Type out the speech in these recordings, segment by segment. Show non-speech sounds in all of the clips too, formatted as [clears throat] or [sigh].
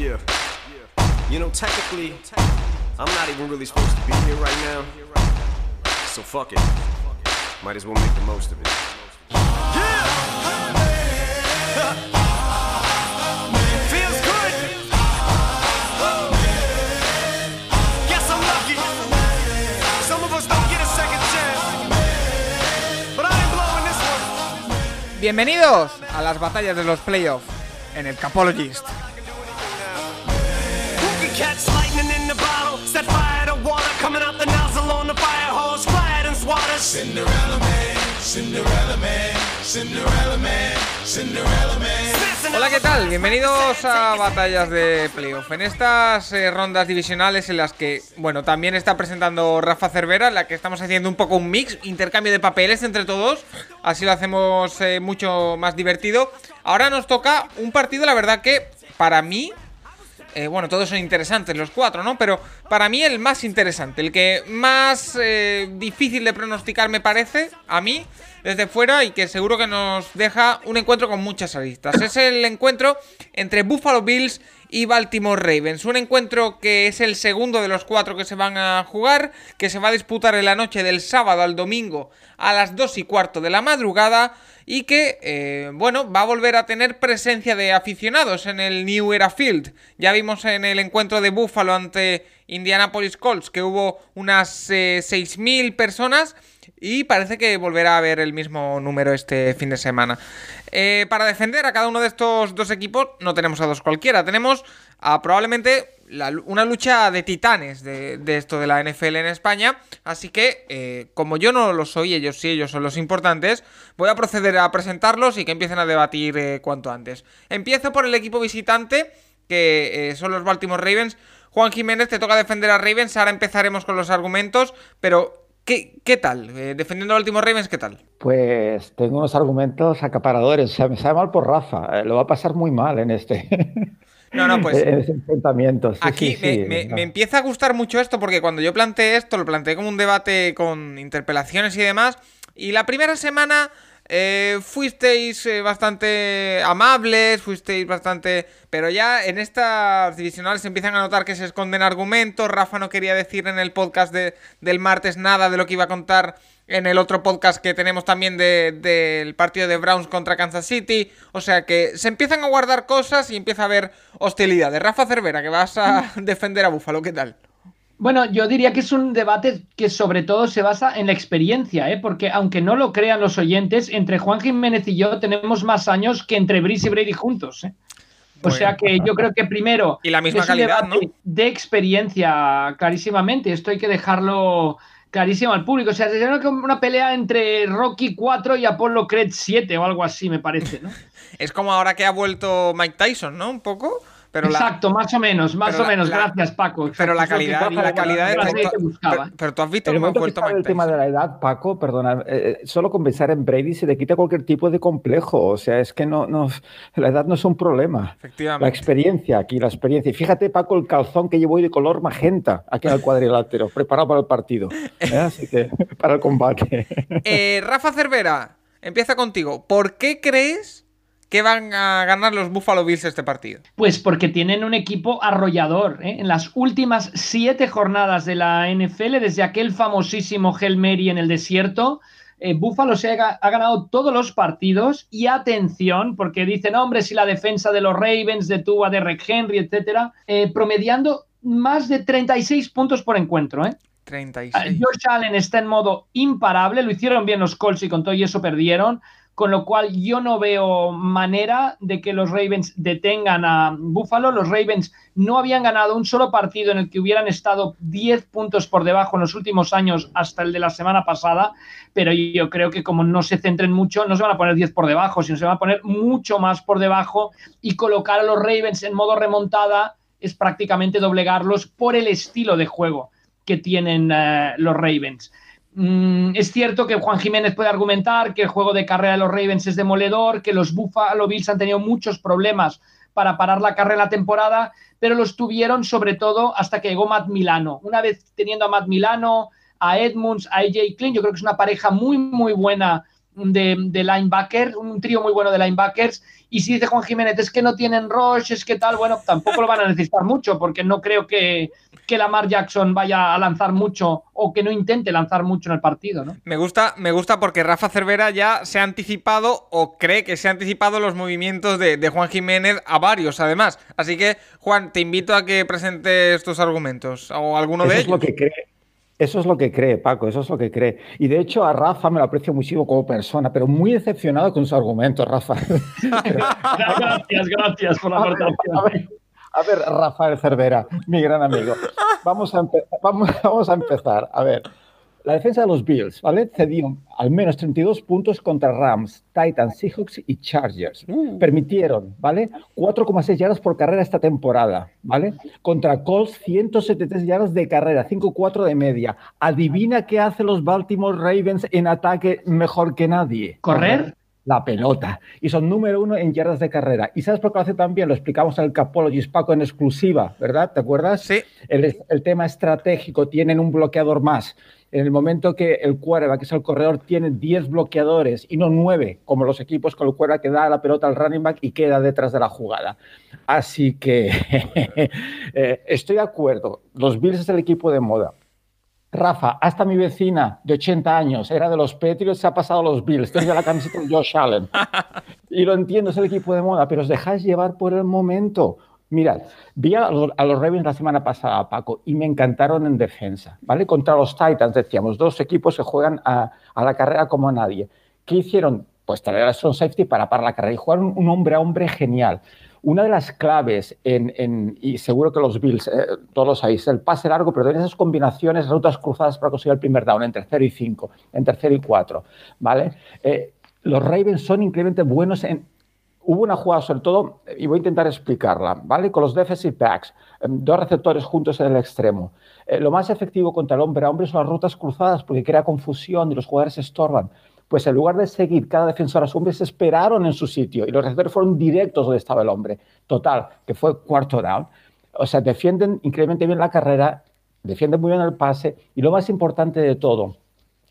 Yeah. You know, technically, I'm not even really supposed to be here right now. So fuck it. Might as well make the most of it. Feels good. Guess I'm lucky. Some of us don't get a second chance. But I ain't blowing this one. Bienvenidos a las batallas de los playoffs en el Capologist. Who can catch lightning in the bottle? Set fire to water coming out the nozzle on the fire hose. Fly it and swat us. Cinderella Man, Cinderella Man, Cinderella Man, Cinderella Man. Hola, ¿qué tal? Bienvenidos a Batallas de Playoff. En estas eh, rondas divisionales en las que, bueno, también está presentando Rafa Cervera, en la que estamos haciendo un poco un mix, intercambio de papeles entre todos, así lo hacemos eh, mucho más divertido. Ahora nos toca un partido, la verdad que para mí, eh, bueno, todos son interesantes los cuatro, ¿no? Pero para mí el más interesante, el que más eh, difícil de pronosticar me parece, a mí, desde fuera, y que seguro que nos deja un encuentro con muchas aristas. Es el encuentro entre Buffalo Bills y Baltimore Ravens. Un encuentro que es el segundo de los cuatro que se van a jugar, que se va a disputar en la noche del sábado al domingo a las 2 y cuarto de la madrugada y que, eh, bueno, va a volver a tener presencia de aficionados en el New Era Field. Ya vimos en el encuentro de Buffalo ante Indianapolis Colts que hubo unas eh, 6.000 personas y parece que volverá a haber el mismo número este fin de semana. Eh, para defender a cada uno de estos dos equipos no tenemos a dos cualquiera, tenemos a probablemente una lucha de titanes de, esto de la NFL en España. Así que, eh, como yo no lo soy, ellos sí, ellos son los importantes, voy a proceder a presentarlos y que empiecen a debatir eh, cuanto antes. Empiezo por el equipo visitante, que son los Baltimore Ravens. Juan Jiménez, te toca defender a Ravens, ahora empezaremos con los argumentos, pero ¿qué, qué tal? Eh, defendiendo a Baltimore Ravens, ¿qué tal? Pues tengo unos argumentos acaparadores. O sea, me sabe mal por Rafa. eh, Lo va a pasar muy mal en este, [laughs] No, no, pues... en ese enfrentamiento. Sí, Aquí sí, me, sí, me- no. me empieza a gustar mucho esto porque cuando yo planteé esto, lo planteé como un debate con interpelaciones y demás. Y la primera semana eh, fuisteis eh, bastante amables, fuisteis bastante... Pero ya en estas divisionales se empiezan a notar que se esconden argumentos. Rafa no quería decir en el podcast de- del martes nada de lo que iba a contar en el otro podcast que tenemos también de- del partido de Browns contra Kansas City. O sea que se empiezan a guardar cosas y empieza a haber hostilidad. De Rafa Cervera, que vas a [laughs] defender a Búfalo, ¿qué tal? Bueno, yo diría que es un debate que sobre todo se basa en la experiencia, ¿eh? porque aunque no lo crean los oyentes, entre Juan Jiménez y yo tenemos más años que entre Brice y Brady juntos. ¿eh? O Bueno. sea que yo creo que primero Y la misma es un calidad, debate ¿no? de experiencia clarísimamente. Esto hay que dejarlo clarísimo al público. O sea, sería como una pelea entre Rocky 4 y Apollo Creed 7 o algo así, me parece, ¿no? [laughs] Es como ahora que ha vuelto Mike Tyson, ¿no? Un poco. Pero la- Exacto, más o menos, más o la- menos. la- Gracias, Paco. pero la calidad, quería, la calidad de pero, que buscaba. pero- pero tú has visto cómo ha vuelto el tema de la edad, Paco, perdona, eh, solo con pensar en Brady se te quita cualquier tipo de complejo. O sea, es que no, no, la edad no es un problema. Efectivamente. La experiencia aquí, la experiencia. Y fíjate, Paco, el calzón que llevo hoy de color magenta aquí en el cuadrilátero, [laughs] preparado para el partido. ¿eh? Así que, [laughs] para el combate. Eh, Rafa Cervera, empieza contigo. ¿Por qué crees que van a ganar los Buffalo Bills este partido? Pues porque tienen un equipo arrollador. ¿eh? En las últimas siete jornadas de la NFL, desde aquel famosísimo Hail Mary en el desierto, eh, Buffalo se ha, ga- ha ganado todos los partidos. Y atención, porque dicen, hombre, si la defensa de los Ravens detuvo a Derek Henry, etcétera, eh, promediando más de 36 puntos por encuentro. ¿eh? 36. Ah, Josh Allen está en modo imparable, lo hicieron bien los Colts y con todo y eso perdieron, con lo cual yo no veo manera de que los Ravens detengan a Buffalo. Los Ravens no habían ganado un solo partido en el que hubieran estado 10 puntos por debajo en los últimos años hasta el de la semana pasada, pero yo creo que como no se centren mucho, no se van a poner 10 por debajo, sino se van a poner mucho más por debajo y colocar a los Ravens en modo remontada es prácticamente doblegarlos por el estilo de juego que tienen eh, los Ravens. Mm, es cierto que Juan Jiménez puede argumentar que el juego de carrera de los Ravens es demoledor, que los Buffalo Bills han tenido muchos problemas para parar la carrera en la temporada, pero los tuvieron sobre todo hasta que llegó Matt Milano. Una vez teniendo a Matt Milano, a Edmunds, a AJ Klein, yo creo que es una pareja muy, muy buena de, de linebacker, un trío muy bueno de linebackers. Y si dice Juan Jiménez, es que no tienen rush, es que tal, bueno, tampoco lo van a necesitar mucho, porque no creo que, que Lamar Jackson vaya a lanzar mucho o que no intente lanzar mucho en el partido, ¿no? Me gusta, me gusta porque Rafa Cervera ya se ha anticipado o cree que se ha anticipado los movimientos de, de Juan Jiménez a varios, además. Así que, Juan, te invito a que presentes tus argumentos o alguno Eso de es lo ellos. que cree. Eso es lo que cree, Paco, eso es lo que cree. Y de hecho a Rafa me lo aprecio muchísimo como persona, pero muy decepcionado con sus argumentos, Rafa. [laughs] Gracias, gracias por la A ver, aportación. a ver, a ver, Rafael Cervera, mi gran amigo. Vamos a, empe- vamos, vamos a empezar. A ver, la defensa de los Bills, ¿vale? Cedió al menos 32 puntos contra Rams, Titans, Seahawks y Chargers. Permitieron, ¿vale? 4,6 yardas por carrera esta temporada, ¿vale? Contra Colts, 173 yardas de carrera, 5,4 de media. Adivina qué hacen los Baltimore Ravens en ataque mejor que nadie. ¿Correr? La pelota. Y son número uno en yardas de carrera. ¿Y sabes por qué lo hace tan bien? Lo explicamos en el Capologist, Paco, en exclusiva, ¿verdad? ¿Te acuerdas? Sí. El, el tema estratégico, tienen un bloqueador más. En el momento que el quarterback, que es el corredor, tiene 10 bloqueadores y no 9, como los equipos con el quarterback que da la pelota al running back y queda detrás de la jugada. Así que [laughs] eh, estoy de acuerdo. Los Bills es el equipo de moda. Rafa, hasta mi vecina de 80 años era de los Patriots, se ha pasado a los Bills. Tiene la camiseta de Josh Allen. [laughs] Y lo entiendo, es el equipo de moda, pero os dejáis llevar por el momento. Mirad, vi a los, a los Ravens la semana pasada, Paco, y me encantaron en defensa, ¿vale? Contra los Titans, decíamos, dos equipos que juegan a, a la carrera como nadie. ¿Qué hicieron? Pues traer a Strong Safety para parar la carrera y jugaron un hombre a hombre genial. Una de las claves, en, en, y seguro que los Bills, eh, todos lo sabéis, el pase largo, pero en esas combinaciones, rutas cruzadas para conseguir el primer down, en tercero y cinco, en tercero y cuatro, ¿vale? Eh, los Ravens son increíblemente buenos en... Hubo una jugada, sobre todo, y voy a intentar explicarla, ¿vale? Con los defensive backs, eh, dos receptores juntos en el extremo. Eh, lo más efectivo contra el hombre a hombre son las rutas cruzadas, porque crea confusión y los jugadores se estorban pues en lugar de seguir cada defensor a su hombre, se esperaron en su sitio y los receptores fueron directos donde estaba el hombre. Total, que fue cuarto down. O sea, defienden increíblemente bien la carrera, defienden muy bien el pase y lo más importante de todo,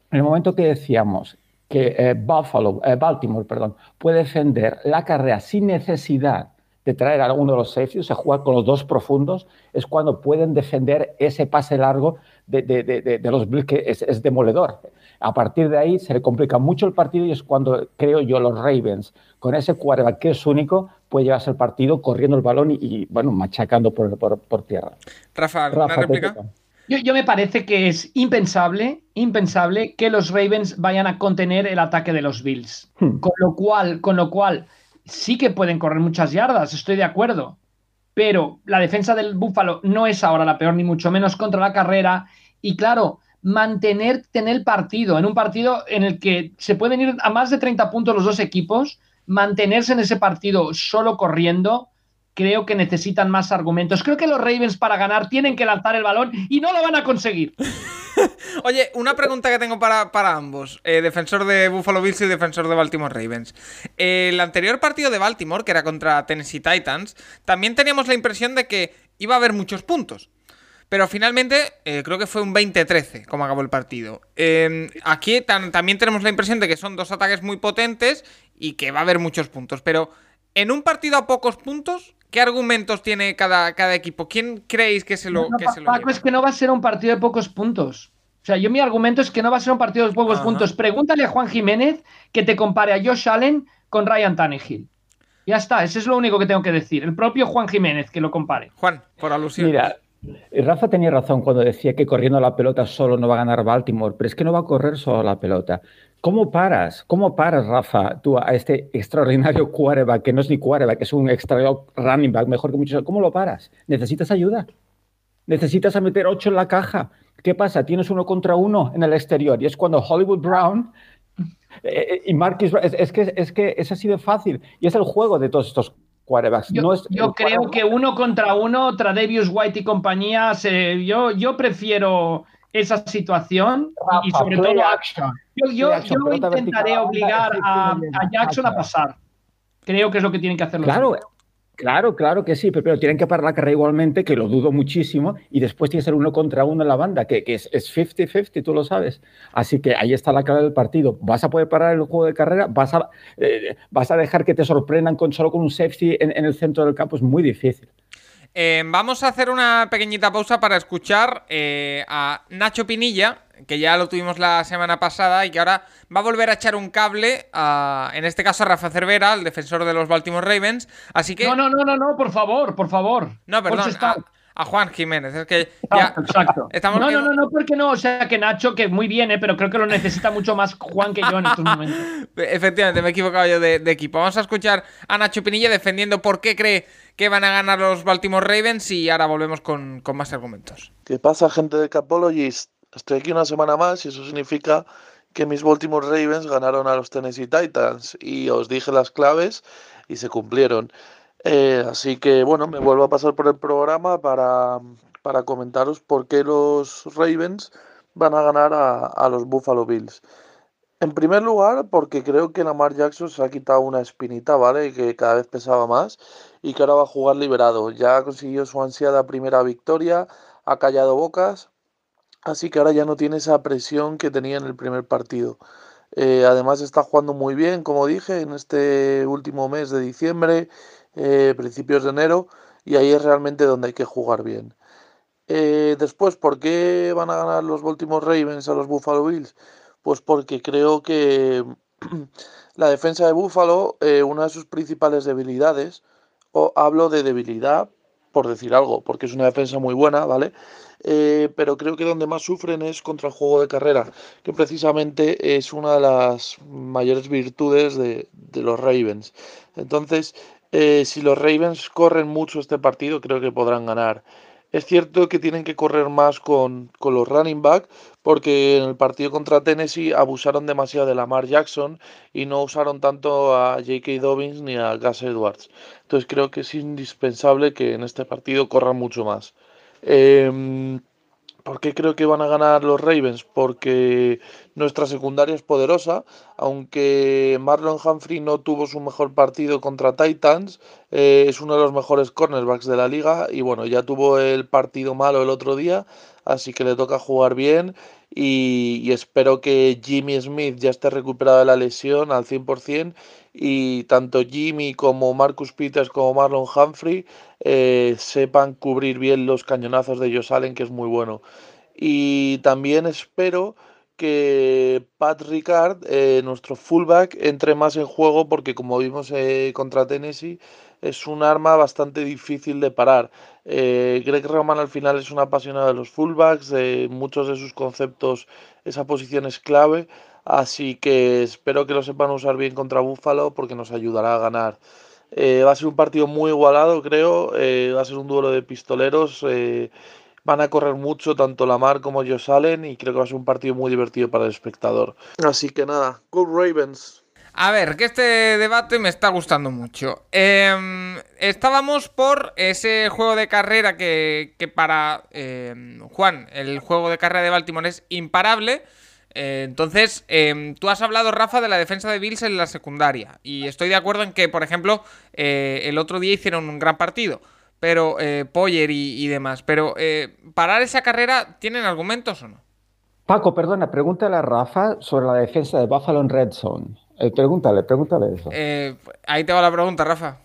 en el momento que decíamos que eh, Buffalo, eh, Baltimore perdón, puede defender la carrera sin necesidad de traer a uno de los safeties, o sea, jugar con los dos profundos, es cuando pueden defender ese pase largo de, de, de, de los Bills, que es, es, demoledor. A partir de ahí se le complica mucho el partido y es cuando creo yo los Ravens, con ese quarterback que es único, puede llevarse el partido corriendo el balón y, y bueno, machacando por, por, por tierra. Rafa, ¿alguna Rafa, réplica? Yo, yo me parece que es impensable, impensable que los Ravens vayan a contener el ataque de los Bills. Hmm. Con lo cual, con lo cual, sí que pueden correr muchas yardas, estoy de acuerdo. Pero la defensa del Búfalo no es ahora la peor, ni mucho menos contra la carrera. Y claro, mantener tener el partido, en un partido en el que se pueden ir a más de 30 puntos los dos equipos, mantenerse en ese partido solo corriendo, creo que necesitan más argumentos. Creo que los Ravens para ganar tienen que lanzar el balón y no lo van a conseguir. [laughs] Oye, una pregunta que tengo para, para ambos, eh, defensor de Buffalo Bills y defensor de Baltimore Ravens. El anterior partido de Baltimore, que era contra Tennessee Titans, también teníamos la impresión de que iba a haber muchos puntos. Pero finalmente eh, creo que fue un 20-13 como acabó el partido. Eh, aquí también tenemos la impresión de que son dos ataques muy potentes y que va a haber muchos puntos. Pero en un partido a pocos puntos, ¿qué argumentos tiene cada, cada equipo? ¿Quién creéis que se lo, No, que se lo Paco, lleva? es que no va a ser un partido de pocos puntos. O sea, yo mi argumento es que no va a ser un partido de pocos Ajá. puntos. Pregúntale a Juan Jiménez que te compare a Josh Allen con Ryan Tannehill. Ya está, eso es lo único que tengo que decir. El propio Juan Jiménez que lo compare. Juan, por alusión. Mira, Rafa tenía razón cuando decía que corriendo la pelota solo no va a ganar Baltimore, pero es que no va a correr solo la pelota. ¿Cómo paras? ¿Cómo paras, Rafa, tú a este extraordinario [laughs] quarterback, que no es ni quarterback, es un extraordinario running back, mejor que muchos? ¿Cómo lo paras? Necesitas ayuda. Necesitas a meter ocho en la caja. ¿Qué pasa? Tienes uno contra uno en el exterior y es cuando Hollywood Brown eh, y Marquis es, es que es que es así de fácil y es el juego de todos estos quarterbacks. Yo, no es yo el creo quarterback- que uno contra uno, Tradevius White y compañía, se- yo, yo prefiero esa situación y- y Rafa, sobre todo action. Yo, intentaré obligar a, a Jackson a pasar. Creo que es lo que tienen que hacer los Claro. Claro, claro que sí, pero, pero tienen que parar la carrera igualmente, que lo dudo muchísimo, y después tiene que ser uno contra uno en la banda, que, que es es 50-50, tú lo sabes. Así que ahí está la clave del partido. ¿Vas a poder parar el juego de carrera? ¿Vas a, eh, vas a dejar que te sorprendan con, solo con un safety en, en el centro del campo? Es muy difícil. Eh, vamos a hacer una pequeñita pausa para escuchar eh, a Nacho Pinilla, que ya lo tuvimos la semana pasada y que ahora va a volver a echar un cable, a, en este caso a Rafa Cervera, el defensor de los Baltimore Ravens. Así que. No, no, no, no, no, por favor, por favor. No, perdón. A, a Juan Jiménez. Es que ya. Exacto, exacto. Estamos no, no, no, no, porque no. O sea, que Nacho, que muy bien, ¿eh? pero creo que lo necesita mucho más Juan que yo en estos momentos. [laughs] Efectivamente, me he equivocado yo de, de equipo. Vamos a escuchar a Nacho Pinilla defendiendo por qué cree que van a ganar los Baltimore Ravens y ahora volvemos con, con más argumentos. ¿Qué pasa, gente de Capologist? Estoy aquí una semana más y eso significa que mis Baltimore Ravens ganaron a los Tennessee Titans y os dije las claves y se cumplieron. Eh, así que bueno, me vuelvo a pasar por el programa para, para comentaros por qué los Ravens van a ganar a, a los Buffalo Bills. En primer lugar, porque creo que Lamar Jackson se ha quitado una espinita, ¿vale? Que cada vez pesaba más y que ahora va a jugar liberado. Ya consiguió su ansiada primera victoria, ha callado bocas, así que ahora ya no tiene esa presión que tenía en el primer partido. Eh, además está jugando muy bien, como dije, en este último mes de diciembre, eh, principios de enero, y ahí es realmente donde hay que jugar bien. Eh, después, ¿por qué van a ganar los Baltimore Ravens a los Buffalo Bills? Pues porque creo que [clears throat] la defensa de Buffalo, una de sus principales debilidades, o hablo de debilidad por decir algo, porque es una defensa muy buena, ¿vale? Eh, pero creo que donde más sufren es contra el juego de carrera, que precisamente es una de las mayores virtudes de, de los Ravens. Entonces, eh, si los Ravens corren mucho este partido, creo que podrán ganar. Es cierto que tienen que correr más con, con los running back, porque en el partido contra Tennessee abusaron demasiado de Lamar Jackson y no usaron tanto a J.K. Dobbins ni a Gus Edwards. Entonces creo que es indispensable que en este partido corran mucho más. Em, ¿Por qué creo que van a ganar los Ravens? Porque nuestra secundaria es poderosa, aunque Marlon Humphrey no tuvo su mejor partido contra Titans, eh, es uno de los mejores cornerbacks de la liga y bueno, ya tuvo el partido malo el otro día, así que le toca jugar bien y, espero que Jimmy Smith ya esté recuperado de la lesión al 100% y tanto Jimmy como Marcus Peters como Marlon Humphrey eh, sepan cubrir bien los cañonazos de Josh Allen, que es muy bueno. Y también espero que Pat Ricard, eh, nuestro fullback, entre más en juego porque como vimos eh, contra Tennessee es un arma bastante difícil de parar. Eh, Greg Roman al final es un apasionado de los fullbacks, de muchos de sus conceptos esa posición es clave, así que espero que lo sepan usar bien contra Buffalo porque nos ayudará a ganar. Eh, va a ser un partido muy igualado, creo. eh, va a ser un duelo de pistoleros. eh, van a correr mucho, tanto Lamar como Josh Allen, y creo que va a ser un partido muy divertido para el espectador. Así que nada, Go Ravens. A ver, que este debate me está gustando mucho. Em, estábamos por ese juego de carrera que, para em, Juan, el juego de carrera de Baltimore es imparable. Eh, entonces, em, tú has hablado, Rafa, de la defensa de Bills en la secundaria. Y estoy de acuerdo en que, por ejemplo, eh, el otro día hicieron un gran partido. Pero, eh, Poyer y, y demás. Pero, parar esa carrera, ¿tienen argumentos o no? Paco, perdona, pregúntale a Rafa sobre la defensa de Buffalo en Red Zone. Eh, pregúntale, pregúntale eso. Eh, ahí te va la pregunta, Rafa.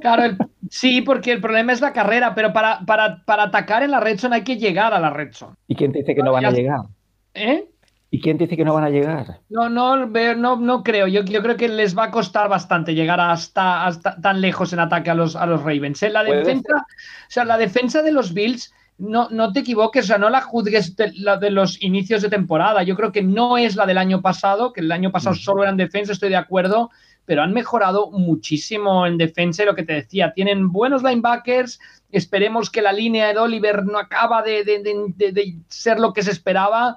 Claro, el- sí, porque el problema es la carrera, pero para, para, para atacar en la red zone hay que llegar a la red zone. ¿Y quién te dice que no van a llegar? ¿Eh? ¿Y quién te dice que no van a llegar? No, no, no, no creo. Yo, yo creo que les va a costar bastante llegar hasta, hasta tan lejos en ataque a los, a los Ravens. ¿eh? La defensa, o sea, la defensa de los Bills, no, no te equivoques, o sea, no la juzgues de, la de los inicios de temporada. Yo creo que no es la del año pasado, que el año pasado Ujú. solo eran defensa, estoy de acuerdo, pero han mejorado muchísimo en defensa y lo que te decía, tienen buenos linebackers. Esperemos que la línea de Oliver no acaba de, ser lo que se esperaba.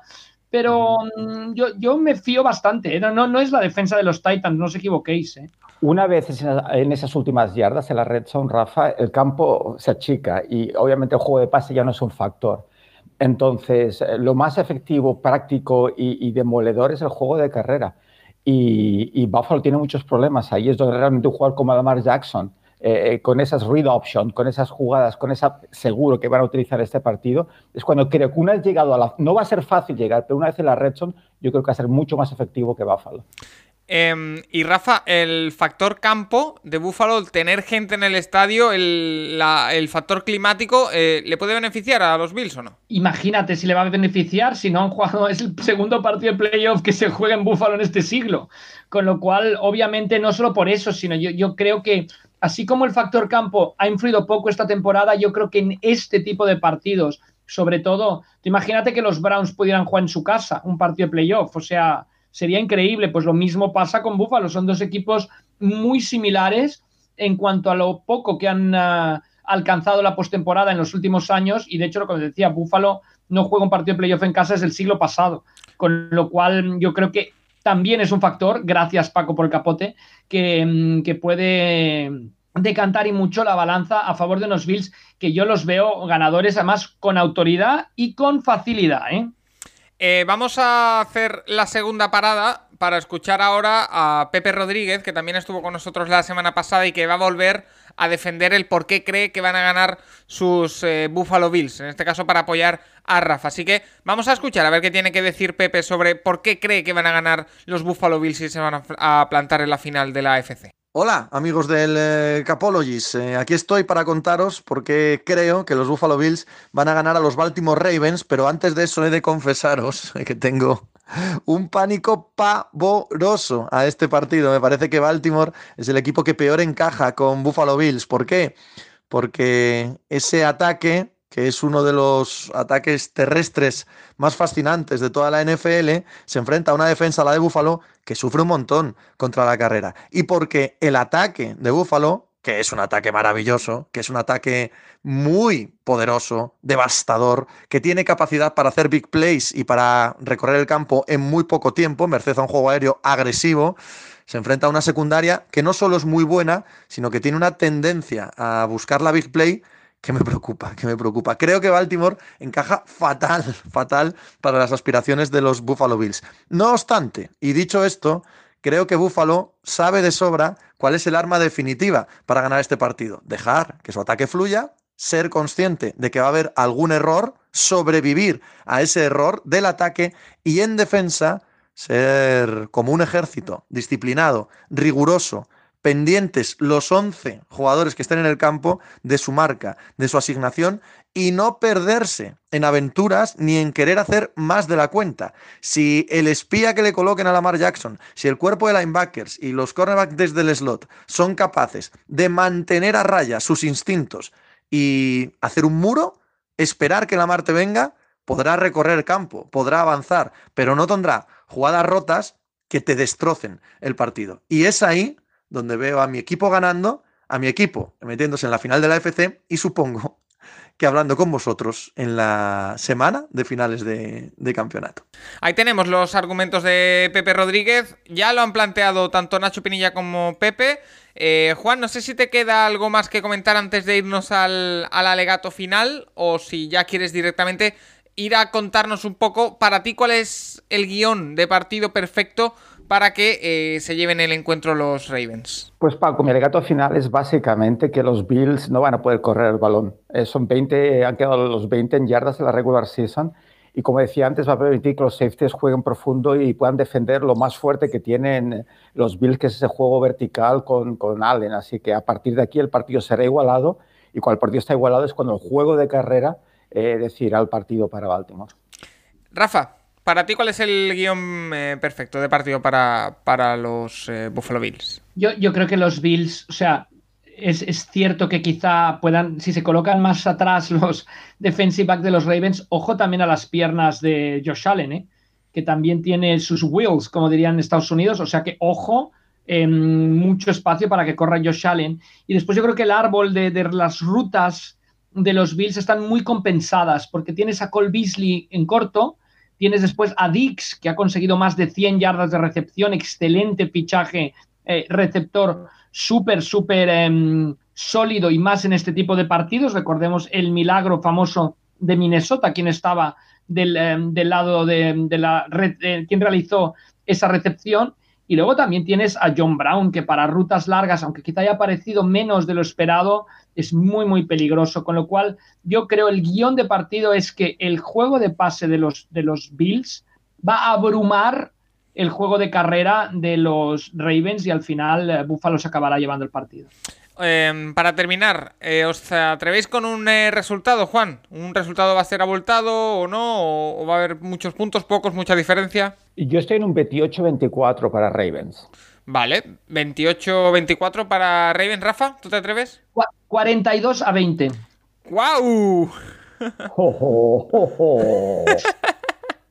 Pero mm, yo, yo me fío bastante. ¿eh? No, no, no es la defensa de los Titans, no os equivoquéis. ¿eh? Una vez en esas últimas yardas en la red zone, Rafa, el campo se achica y obviamente el juego de pase ya no es un factor. Entonces, eh, lo más efectivo, práctico y, y demoledor es el juego de carrera. Y, y Buffalo tiene muchos problemas. Ahí es donde realmente un jugador como Lamar Jackson eh, con esas read option, con esas jugadas, con esa seguro que van a utilizar este partido, es cuando creo que una vez llegado a la... No va a ser fácil llegar, pero una vez en la red zone, yo creo que va a ser mucho más efectivo que Buffalo. Em, y Rafa, el factor campo de Buffalo, tener gente en el estadio, el, factor climático, eh, ¿le puede beneficiar a los Bills o no? Imagínate si le va a beneficiar si no han jugado, es el segundo partido de playoff que se juega en Buffalo en este siglo. Con lo cual, obviamente, no solo por eso, sino yo, yo creo que así como el factor campo ha influido poco esta temporada, yo creo que en este tipo de partidos, sobre todo, imagínate que los Browns pudieran jugar en su casa un partido de playoff, o sea sería increíble. Pues lo mismo pasa con Buffalo. Son dos equipos muy similares en cuanto a lo poco que han ah, alcanzado la postemporada en los últimos años. Y de hecho, lo que decía, Buffalo no juega un partido de playoff en casa desde el siglo pasado. Con lo cual, yo creo que también es un factor, gracias Paco por el capote, que, mm, que puede decantar y mucho la balanza a favor de los Bills, que yo los veo ganadores además con autoridad y con facilidad. ¿eh? Eh, vamos a hacer la segunda parada para escuchar ahora a Pepe Rodríguez, que también estuvo con nosotros la semana pasada y que va a volver a defender el por qué cree que van a ganar sus eh, Buffalo Bills, en este caso para apoyar a Rafa. Así que vamos a escuchar a ver qué tiene que decir Pepe sobre por qué cree que van a ganar los Buffalo Bills y se van a plantar en la final de la AFC. Hola amigos del eh, Capologis, eh, aquí estoy para contaros por qué creo que los Buffalo Bills van a ganar a los Baltimore Ravens, pero antes de eso he de confesaros [laughs] que tengo un pánico pavoroso a este partido. Me parece que Baltimore es el equipo que peor encaja con Buffalo Bills. ¿Por qué? Porque ese ataque que es uno de los ataques terrestres más fascinantes de toda la NFL, se enfrenta a una defensa, la de Búfalo, que sufre un montón contra la carrera. Y porque el ataque de Búfalo, que es un ataque maravilloso, que es un ataque muy poderoso, devastador, que tiene capacidad para hacer big plays y para recorrer el campo en muy poco tiempo, merced a un juego aéreo agresivo, se enfrenta a una secundaria que no solo es muy buena, sino que tiene una tendencia a buscar la big play que me preocupa, que me preocupa. Creo que Baltimore encaja fatal, [laughs] fatal para las aspiraciones de los Buffalo Bills. No obstante, y dicho esto, creo que Buffalo sabe de sobra cuál es el arma definitiva para ganar este partido. Dejar que su ataque fluya, ser consciente de que va a haber algún error, sobrevivir a ese error del ataque y en defensa ser como un ejército disciplinado, riguroso, pendientes los 11 jugadores que estén en el campo de su marca, de su asignación y no perderse en aventuras ni en querer hacer más de la cuenta. Si el espía que le coloquen a Lamar Jackson, si el cuerpo de linebackers y los cornerbacks desde el slot son capaces de mantener a raya sus instintos y hacer un muro, esperar que Lamar te venga, podrá recorrer el campo, podrá avanzar, pero no tendrá jugadas rotas que te destrocen el partido. Y es ahí donde veo a mi equipo ganando, a mi equipo metiéndose en la final de la FC y supongo [laughs] que hablando con vosotros en la semana de finales de, campeonato. Ahí tenemos los argumentos de Pepe Rodríguez. Ya lo han planteado tanto Nacho Pinilla como Pepe. Eh, Juan, no sé si te queda algo más que comentar antes de irnos al, al alegato final o si ya quieres directamente ir a contarnos un poco para ti cuál es el guion de partido perfecto para que eh, se lleven el encuentro los Ravens? Pues Paco, mi alegato final es básicamente que los Bills no van a poder correr el balón. Eh, son 20, han quedado los 20 en yardas de la regular season y como decía antes va a permitir que los safeties jueguen profundo y puedan defender lo más fuerte que tienen los Bills, que es ese juego vertical con, con Allen. Así que a partir de aquí el partido será igualado y cuando el partido está igualado es cuando el juego de carrera eh, decidirá el partido para Baltimore. Rafa, para ti, ¿cuál es el guion eh, perfecto de partido para, para los eh, Buffalo Bills? Yo, yo, creo que los Bills, o sea, es, es, cierto que quizá puedan, si se colocan más atrás [laughs] los defensive back de los Ravens, ojo también a las piernas de Josh Allen, ¿eh? que también tiene sus wheels, como dirían Estados Unidos, o sea que ojo, mucho espacio para que corra Josh Allen. Y después yo creo que el árbol de, de las rutas de los Bills están muy compensadas, porque tienes a Cole Beasley en corto, Tienes después a Dix, que ha conseguido más de 100 yardas de recepción, excelente fichaje, eh, receptor súper, súper em, sólido y más en este tipo de partidos. Recordemos el milagro famoso de Minnesota, quien estaba del, em, lado de, la red, eh, quien realizó esa recepción. Y luego también tienes a John Brown, que para rutas largas, aunque quizá haya parecido menos de lo esperado, es muy, muy peligroso. Con lo cual, yo creo el guion de partido es que el juego de pase de los, de los Bills va a abrumar el juego de carrera de los Ravens y al final eh, Buffalo se acabará llevando el partido. Eh, para terminar, eh, ¿os atrevéis con un eh, resultado, Juan? ¿Un resultado va a ser abultado o no? ¿O, o va a haber muchos puntos, pocos, mucha diferencia? Yo estoy en un 28-24 para Ravens. Vale, 28-24 para Ravens, Rafa, ¿tú te atreves? Cua- 42 a 20. ¡Guau!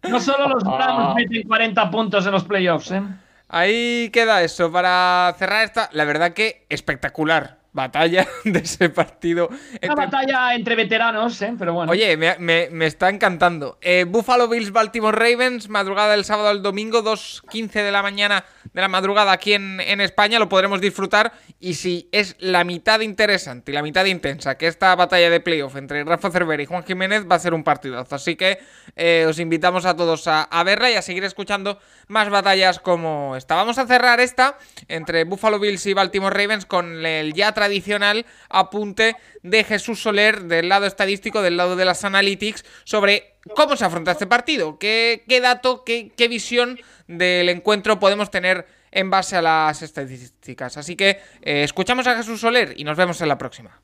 No solo los Ah. Browns meten 40 puntos en los playoffs, ¿eh? Ahí queda eso para cerrar esta, la verdad que espectacular batalla [laughs] de ese partido. Una entre- batalla entre veteranos, ¿eh? Pero bueno. Oye, me, me- me está encantando. Eh, Buffalo Bills, Baltimore Ravens, madrugada del sábado al domingo, 2.15 de la mañana de la madrugada aquí en, en España, lo podremos disfrutar. Y si es la mitad interesante y la mitad intensa que esta batalla de playoff entre Rafa Cervera y Juan Jiménez, va a ser un partidazo. Así que eh, os invitamos a todos a, a verla y a seguir escuchando más batallas como esta. Vamos a cerrar esta entre Buffalo Bills y Baltimore Ravens con el ya tradicional apunte de Jesús Soler del lado estadístico, del lado de las analytics, sobre cómo se afronta este partido, qué, qué dato, qué, qué visión del encuentro podemos tener en base a las estadísticas. Así que eh, escuchamos a Jesús Soler y nos vemos en la próxima.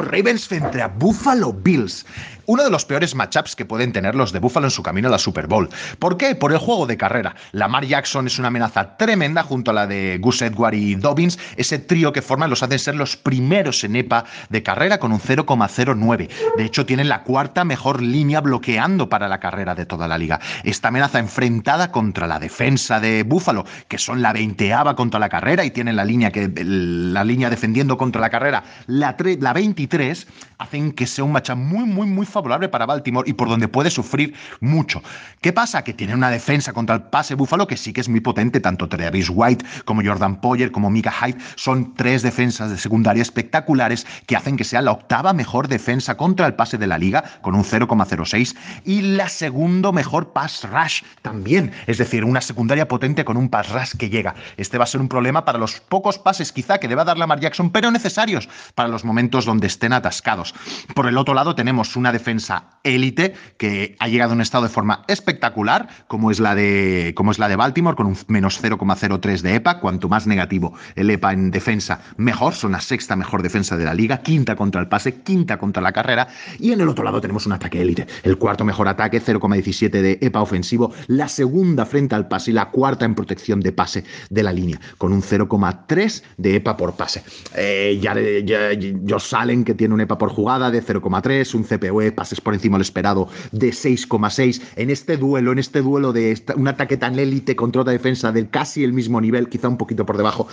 Ravens frente a Buffalo Bills. Uno de los peores matchups que pueden tener los de Buffalo en su camino a la Super Bowl. ¿Por qué? Por el juego de carrera. Lamar Jackson es una amenaza tremenda junto a la de Gus Edward y Dobbins. Ese trío que forman los hacen ser los primeros en EPA de carrera con un 0,09. De hecho, tienen la cuarta mejor línea bloqueando para la carrera de toda la liga. Esta amenaza enfrentada contra la defensa de Buffalo, que son la veinteava contra la carrera y tienen la línea, que, la línea defendiendo contra la carrera, la, tre- la 23, hacen que sea un matchup muy, muy, muy favorable para Baltimore y por donde puede sufrir mucho. ¿Qué pasa? Que tiene una defensa contra el pase Buffalo que sí que es muy potente, tanto Travis White como Jordan Poyer como Mika Hyde son tres defensas de secundaria espectaculares que hacen que sea la octava mejor defensa contra el pase de la liga con un 0,06 y la segundo mejor pass rush también, es decir, una secundaria potente con un pass rush que llega. Este va a ser un problema para los pocos pases quizá que le va a dar Lamar Jackson, pero necesarios para los momentos donde estén atascados. Por el otro lado tenemos una defensa élite que ha llegado a un estado de forma espectacular, como es la de, como es la de Baltimore, con un menos 0,03 de EPA. Cuanto más negativo el EPA en defensa, mejor. Son la sexta mejor defensa de la liga, quinta contra el pase, quinta contra la carrera. Y en el otro lado tenemos un ataque élite. El cuarto mejor ataque, 0,17 de EPA ofensivo. La segunda frente al pase y la cuarta en protección de pase de la línea, con un 0,3 de EPA por pase. Eh, ya, ya, Josh Que tiene un EPA por jugada de 0,3, un CPOE, pases por encima del esperado de 6,6. En este duelo, en este duelo de un ataque tan élite contra otra defensa del casi el mismo nivel, quizá un poquito por debajo,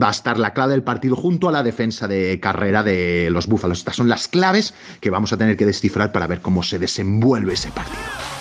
va a estar la clave del partido junto a la defensa de carrera de los Búfalos. Estas son las claves que vamos a tener que descifrar para ver cómo se desenvuelve ese partido.